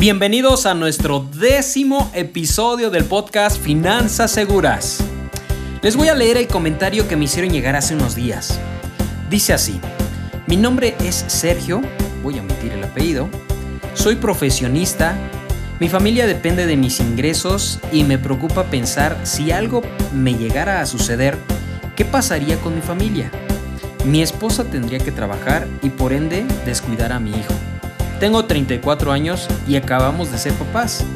Bienvenidos a nuestro décimo episodio del podcast Finanzas Seguras. Les voy a leer el comentario que me hicieron llegar hace unos días. Dice así, mi nombre es Sergio, voy a omitir el apellido, soy profesionista, mi familia depende de mis ingresos y me preocupa pensar si algo me llegara a suceder, ¿qué pasaría con mi familia? Mi esposa tendría que trabajar y por ende descuidar a mi hijo. Tengo 34 años y acabamos de ser papás.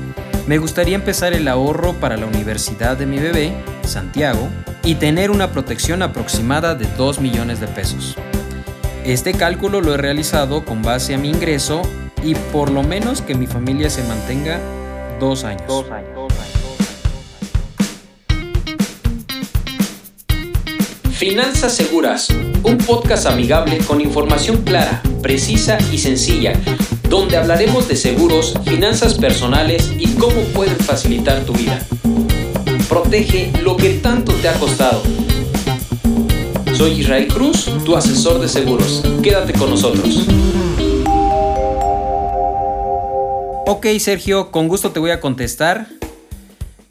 Me gustaría empezar el ahorro para la universidad de mi bebé, Santiago, y tener una protección aproximada de 2 millones de pesos. Este cálculo lo he realizado con base a mi ingreso y por lo menos que mi familia se mantenga dos. Dos años. Finanzas Seguras, un podcast amigable con información clara, precisa y sencilla, donde hablaremos de seguros, finanzas personales y cómo pueden facilitar tu vida. Protege lo que tanto te ha costado. Soy Israel Cruz, tu asesor de seguros. Quédate con nosotros. Ok, Sergio, con gusto te voy a contestar.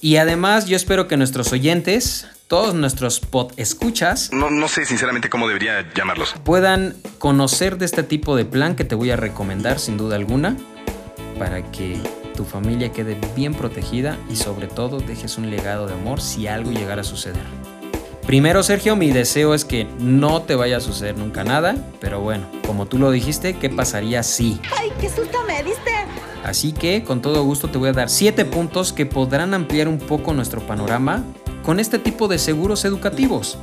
Y además yo espero que nuestros oyentes todos nuestros pod escuchas. No, no sé sinceramente cómo debería llamarlos. Puedan conocer de este tipo de plan que te voy a recomendar sin duda alguna para que tu familia quede bien protegida y sobre todo dejes un legado de amor si algo llegara a suceder. Primero, Sergio, mi deseo es que no te vaya a suceder nunca nada, pero bueno, como tú lo dijiste, ¿qué pasaría si? ¡Ay, qué susto me diste! Así que con todo gusto te voy a dar 7 puntos que podrán ampliar un poco nuestro panorama con este tipo de seguros educativos.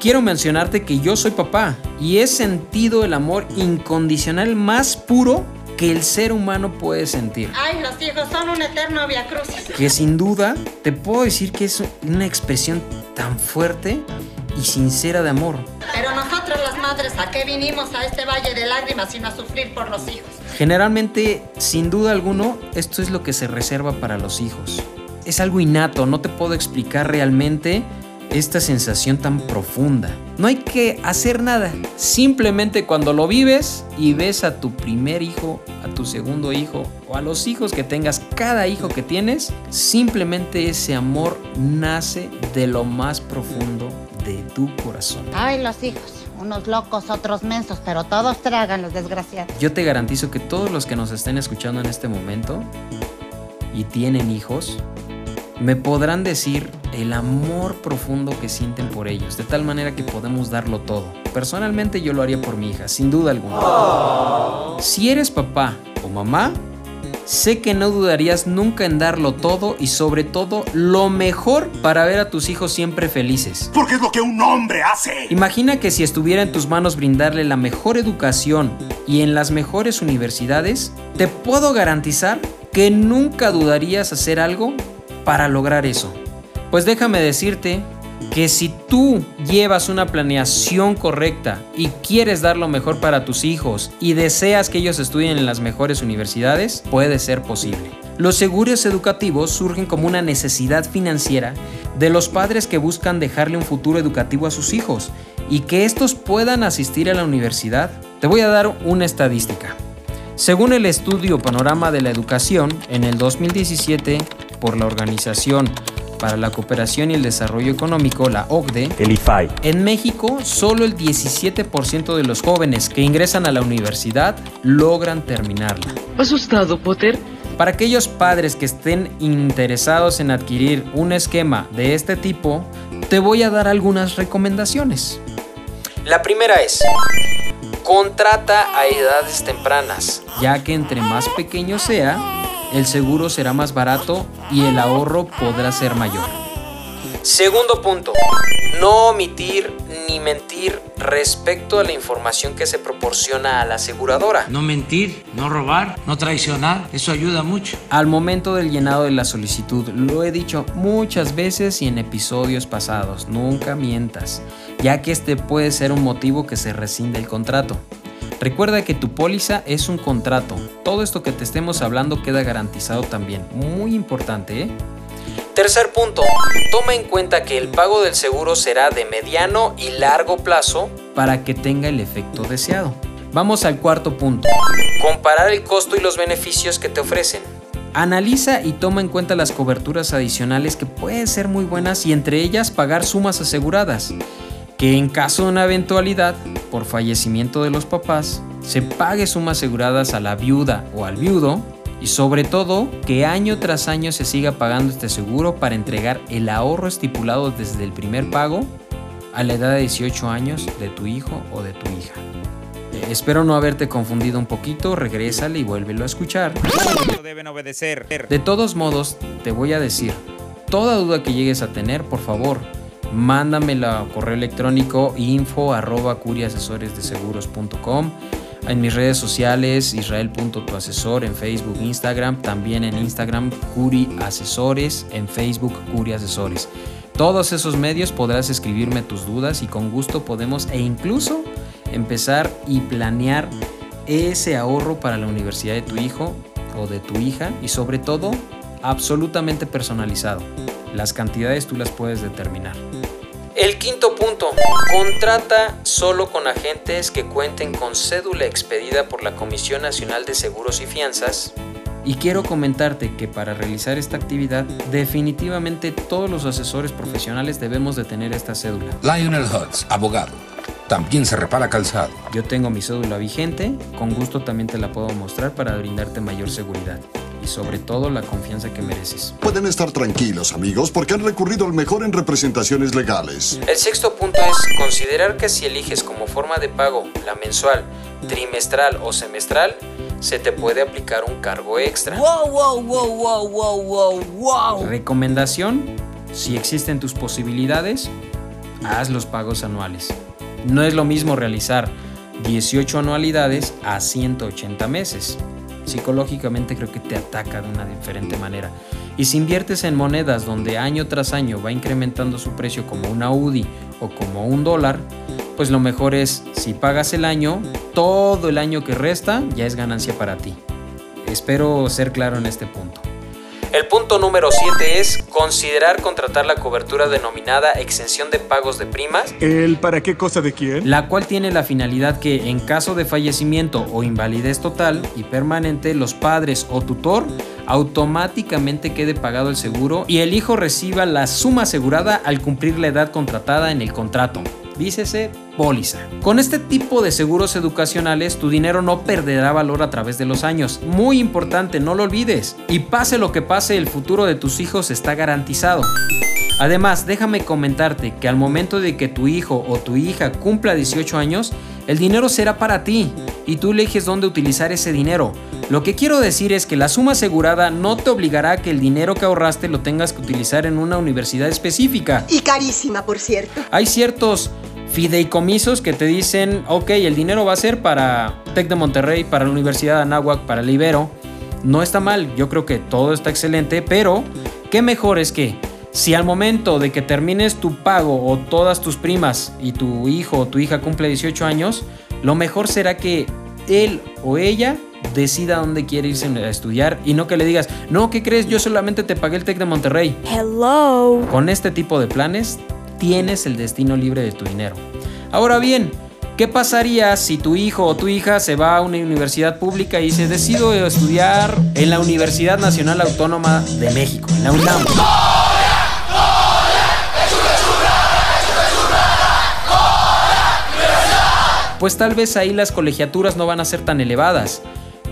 Quiero mencionarte que yo soy papá y he sentido el amor incondicional más puro que el ser humano puede sentir. Ay, los hijos son un eterno viacrucis. Que sin duda te puedo decir que es una expresión tan fuerte y sincera de amor. Pero nosotros las madres, ¿a qué vinimos a este valle de lágrimas sino a sufrir por los hijos? Generalmente, sin duda alguno, esto es lo que se reserva para los hijos es algo innato, no te puedo explicar realmente esta sensación tan profunda. No hay que hacer nada, simplemente cuando lo vives y ves a tu primer hijo, a tu segundo hijo o a los hijos que tengas, cada hijo que tienes, simplemente ese amor nace de lo más profundo de tu corazón. Ay, los hijos. Unos locos, otros mensos, pero todos tragan los desgraciados. Yo te garantizo que todos los que nos estén escuchando en este momento y tienen hijos, me podrán decir el amor profundo que sienten por ellos, de tal manera que podemos darlo todo. Personalmente yo lo haría por mi hija, sin duda alguna. Si eres papá o mamá, sé que no dudarías nunca en darlo todo y sobre todo lo mejor para ver a tus hijos siempre felices. Porque es lo que un hombre hace. Imagina que si estuviera en tus manos brindarle la mejor educación y en las mejores universidades, te puedo garantizar que nunca dudarías hacer algo para lograr eso? Pues déjame decirte que si tú llevas una planeación correcta y quieres dar lo mejor para tus hijos y deseas que ellos estudien en las mejores universidades, puede ser posible. Los seguros educativos surgen como una necesidad financiera de los padres que buscan dejarle un futuro educativo a sus hijos y que estos puedan asistir a la universidad. Te voy a dar una estadística. Según el estudio Panorama de la Educación, en el 2017 por la Organización para la Cooperación y el Desarrollo Económico, la OCDE, el IFAI. En México, solo el 17% de los jóvenes que ingresan a la universidad logran terminarla. ¿Asustado, Potter? Para aquellos padres que estén interesados en adquirir un esquema de este tipo, te voy a dar algunas recomendaciones. La primera es, contrata a edades tempranas, ya que entre más pequeño sea, el seguro será más barato y el ahorro podrá ser mayor. Segundo punto, no omitir ni mentir respecto a la información que se proporciona a la aseguradora. No mentir, no robar, no traicionar, eso ayuda mucho. Al momento del llenado de la solicitud, lo he dicho muchas veces y en episodios pasados, nunca mientas, ya que este puede ser un motivo que se rescinde el contrato. Recuerda que tu póliza es un contrato. Todo esto que te estemos hablando queda garantizado también. Muy importante, ¿eh? Tercer punto, toma en cuenta que el pago del seguro será de mediano y largo plazo para que tenga el efecto deseado. Vamos al cuarto punto. Comparar el costo y los beneficios que te ofrecen. Analiza y toma en cuenta las coberturas adicionales que pueden ser muy buenas y entre ellas pagar sumas aseguradas. Que en caso de una eventualidad, por fallecimiento de los papás, se pague sumas aseguradas a la viuda o al viudo y sobre todo que año tras año se siga pagando este seguro para entregar el ahorro estipulado desde el primer pago a la edad de 18 años de tu hijo o de tu hija. Eh, espero no haberte confundido un poquito, regrésale y vuélvelo a escuchar. deben obedecer. De todos modos, te voy a decir, toda duda que llegues a tener, por favor, mándamela a correo electrónico info arroba curiasesoresdeseguros.com en mis redes sociales, israel.tuasesor en Facebook, Instagram, también en Instagram, Curi Asesores, en Facebook, Curi Asesores. Todos esos medios podrás escribirme tus dudas y con gusto podemos e incluso empezar y planear ese ahorro para la universidad de tu hijo o de tu hija y sobre todo absolutamente personalizado. Las cantidades tú las puedes determinar. El quinto punto, contrata solo con agentes que cuenten con cédula expedida por la Comisión Nacional de Seguros y Fianzas. Y quiero comentarte que para realizar esta actividad, definitivamente todos los asesores profesionales debemos de tener esta cédula. Lionel Hutz, abogado. También se repara calzado. Yo tengo mi cédula vigente, con gusto también te la puedo mostrar para brindarte mayor seguridad y sobre todo la confianza que mereces. Pueden estar tranquilos, amigos, porque han recurrido al mejor en representaciones legales. El sexto punto es considerar que si eliges como forma de pago la mensual, trimestral o semestral, se te puede aplicar un cargo extra. Wow, wow, wow, wow, wow, wow, wow. Recomendación, si existen tus posibilidades, haz los pagos anuales. No es lo mismo realizar 18 anualidades a 180 meses psicológicamente creo que te ataca de una diferente manera. Y si inviertes en monedas donde año tras año va incrementando su precio como una UDI o como un dólar, pues lo mejor es si pagas el año, todo el año que resta ya es ganancia para ti. Espero ser claro en este punto. El punto número 7 es considerar contratar la cobertura denominada exención de pagos de primas. ¿El para qué cosa de quién? La cual tiene la finalidad que en caso de fallecimiento o invalidez total y permanente, los padres o tutor automáticamente quede pagado el seguro y el hijo reciba la suma asegurada al cumplir la edad contratada en el contrato dícese póliza. Con este tipo de seguros educacionales, tu dinero no perderá valor a través de los años. Muy importante, no lo olvides. Y pase lo que pase, el futuro de tus hijos está garantizado. Además, déjame comentarte que al momento de que tu hijo o tu hija cumpla 18 años, el dinero será para ti y tú eliges dónde utilizar ese dinero. Lo que quiero decir es que la suma asegurada no te obligará a que el dinero que ahorraste lo tengas que utilizar en una universidad específica. Y carísima, por cierto. Hay ciertos fideicomisos que te dicen, ok, el dinero va a ser para TEC de Monterrey, para la Universidad de Anáhuac, para el Ibero. No está mal, yo creo que todo está excelente, pero qué mejor es que si al momento de que termines tu pago o todas tus primas y tu hijo o tu hija cumple 18 años, lo mejor será que él o ella decida dónde quiere irse a estudiar y no que le digas, no, ¿qué crees? Yo solamente te pagué el TEC de Monterrey. Hello. Con este tipo de planes tienes el destino libre de tu dinero. Ahora bien, ¿qué pasaría si tu hijo o tu hija se va a una universidad pública y se decide estudiar en la Universidad Nacional Autónoma de México, en la UNAM? Pues tal vez ahí las colegiaturas no van a ser tan elevadas.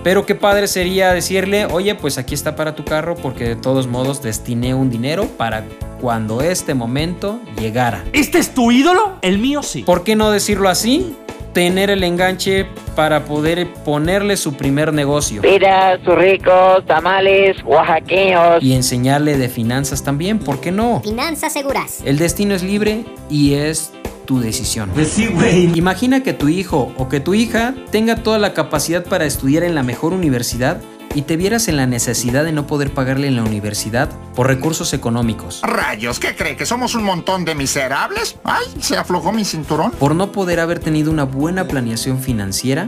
Pero qué padre sería decirle, oye, pues aquí está para tu carro porque de todos modos destiné un dinero para cuando este momento llegara. ¿Este es tu ídolo? El mío sí. ¿Por qué no decirlo así? Tener el enganche para poder ponerle su primer negocio. Piras, ricos, tamales, oaxaqueños. Y enseñarle de finanzas también, ¿por qué no? Finanzas seguras. El destino es libre y es tu decisión. Pues sí, güey. Imagina que tu hijo o que tu hija tenga toda la capacidad para estudiar en la mejor universidad y te vieras en la necesidad de no poder pagarle en la universidad por recursos económicos. Rayos, ¿qué cree? ¿Que somos un montón de miserables? Ay, se aflojó mi cinturón. Por no poder haber tenido una buena planeación financiera,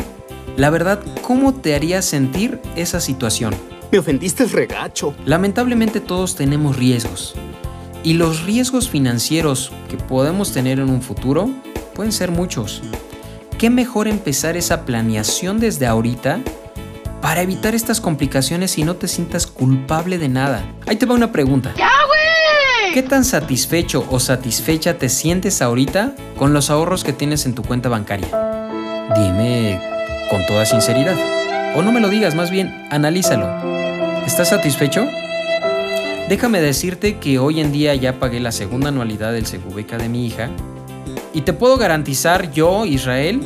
la verdad, ¿cómo te haría sentir esa situación? Me ofendiste el regacho. Lamentablemente todos tenemos riesgos. Y los riesgos financieros que podemos tener en un futuro pueden ser muchos. qué mejor empezar esa planeación desde ahorita para evitar estas complicaciones y no te sientas culpable de nada. Ahí te va una pregunta. ¡Ya, güey! ¿Qué tan satisfecho o satisfecha te sientes ahorita con los ahorros que tienes en tu cuenta bancaria? Dime con toda sinceridad. O no me lo digas, más bien, analízalo. ¿Estás satisfecho? Déjame decirte que hoy en día ya pagué la segunda anualidad del Segubeca de mi hija y te puedo garantizar yo, Israel,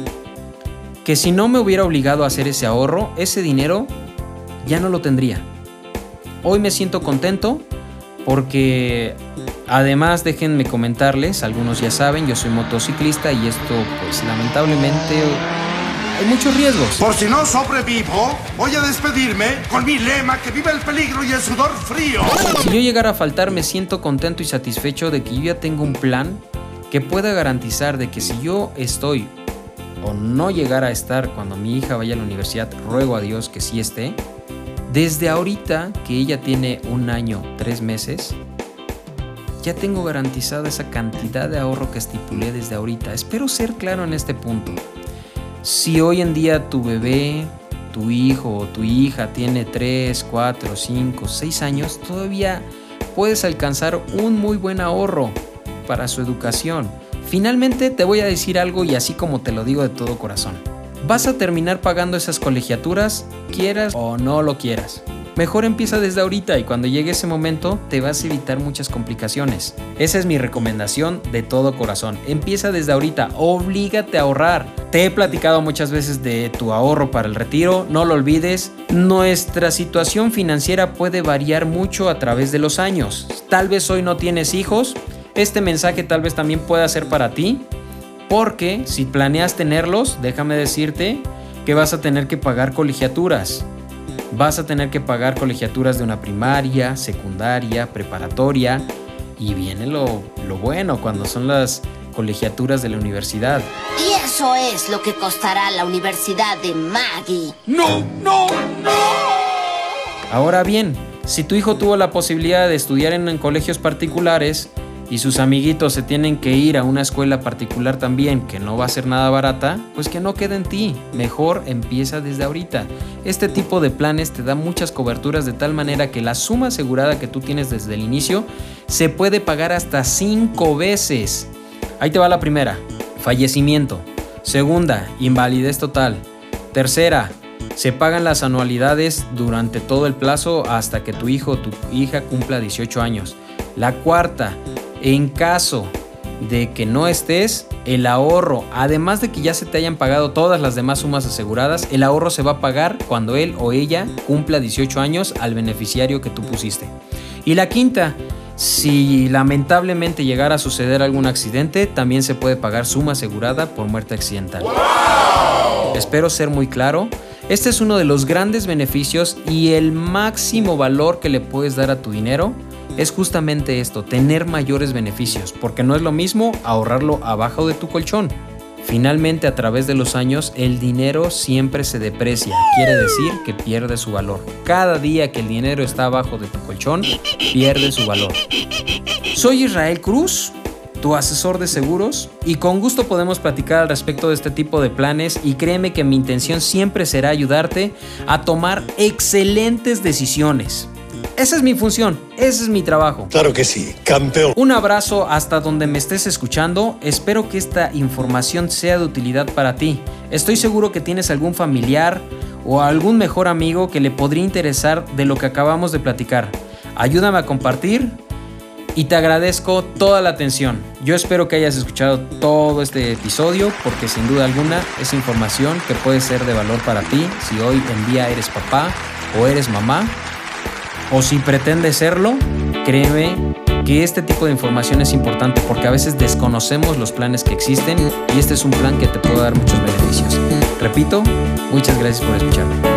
que si no me hubiera obligado a hacer ese ahorro, ese dinero ya no lo tendría. Hoy me siento contento porque además déjenme comentarles, algunos ya saben, yo soy motociclista y esto pues lamentablemente hay muchos riesgos. Por si no sobrevivo, voy a despedirme con mi lema que vive el peligro y el sudor frío. Si yo llegara a faltar me siento contento y satisfecho de que yo ya tengo un plan que pueda garantizar de que si yo estoy o no llegar a estar cuando mi hija vaya a la universidad, ruego a Dios que sí esté, desde ahorita que ella tiene un año, tres meses, ya tengo garantizada esa cantidad de ahorro que estipulé desde ahorita. Espero ser claro en este punto. Si hoy en día tu bebé, tu hijo o tu hija tiene 3, 4, 5, 6 años, todavía puedes alcanzar un muy buen ahorro para su educación. Finalmente te voy a decir algo y así como te lo digo de todo corazón. Vas a terminar pagando esas colegiaturas, quieras o no lo quieras. Mejor empieza desde ahorita y cuando llegue ese momento te vas a evitar muchas complicaciones. Esa es mi recomendación de todo corazón. Empieza desde ahorita, oblígate a ahorrar. Te he platicado muchas veces de tu ahorro para el retiro, no lo olvides. Nuestra situación financiera puede variar mucho a través de los años. Tal vez hoy no tienes hijos, este mensaje tal vez también pueda ser para ti, porque si planeas tenerlos, déjame decirte que vas a tener que pagar colegiaturas. Vas a tener que pagar colegiaturas de una primaria, secundaria, preparatoria y viene lo, lo bueno cuando son las colegiaturas de la universidad. Y eso es lo que costará la universidad de Maggie. No, no, no. Ahora bien, si tu hijo tuvo la posibilidad de estudiar en colegios particulares, y sus amiguitos se tienen que ir a una escuela particular también que no va a ser nada barata, pues que no quede en ti. Mejor empieza desde ahorita. Este tipo de planes te da muchas coberturas de tal manera que la suma asegurada que tú tienes desde el inicio se puede pagar hasta 5 veces. Ahí te va la primera, fallecimiento. Segunda, invalidez total. Tercera, se pagan las anualidades durante todo el plazo hasta que tu hijo o tu hija cumpla 18 años. La cuarta, en caso de que no estés, el ahorro, además de que ya se te hayan pagado todas las demás sumas aseguradas, el ahorro se va a pagar cuando él o ella cumpla 18 años al beneficiario que tú pusiste. Y la quinta, si lamentablemente llegara a suceder algún accidente, también se puede pagar suma asegurada por muerte accidental. Espero ser muy claro. Este es uno de los grandes beneficios y el máximo valor que le puedes dar a tu dinero es justamente esto, tener mayores beneficios, porque no es lo mismo ahorrarlo abajo de tu colchón. Finalmente, a través de los años, el dinero siempre se deprecia, quiere decir que pierde su valor. Cada día que el dinero está abajo de tu colchón, pierde su valor. Soy Israel Cruz, tu asesor de seguros, y con gusto podemos platicar al respecto de este tipo de planes y créeme que mi intención siempre será ayudarte a tomar excelentes decisiones. Esa es mi función, ese es mi trabajo. Claro que sí, campeón. Un abrazo hasta donde me estés escuchando. Espero que esta información sea de utilidad para ti. Estoy seguro que tienes algún familiar o algún mejor amigo que le podría interesar de lo que acabamos de platicar. Ayúdame a compartir y te agradezco toda la atención. Yo espero que hayas escuchado todo este episodio porque sin duda alguna es información que puede ser de valor para ti si hoy en día eres papá o eres mamá o si pretende serlo, créeme que este tipo de información es importante porque a veces desconocemos los planes que existen y este es un plan que te puede dar muchos beneficios. Repito, muchas gracias por escucharme.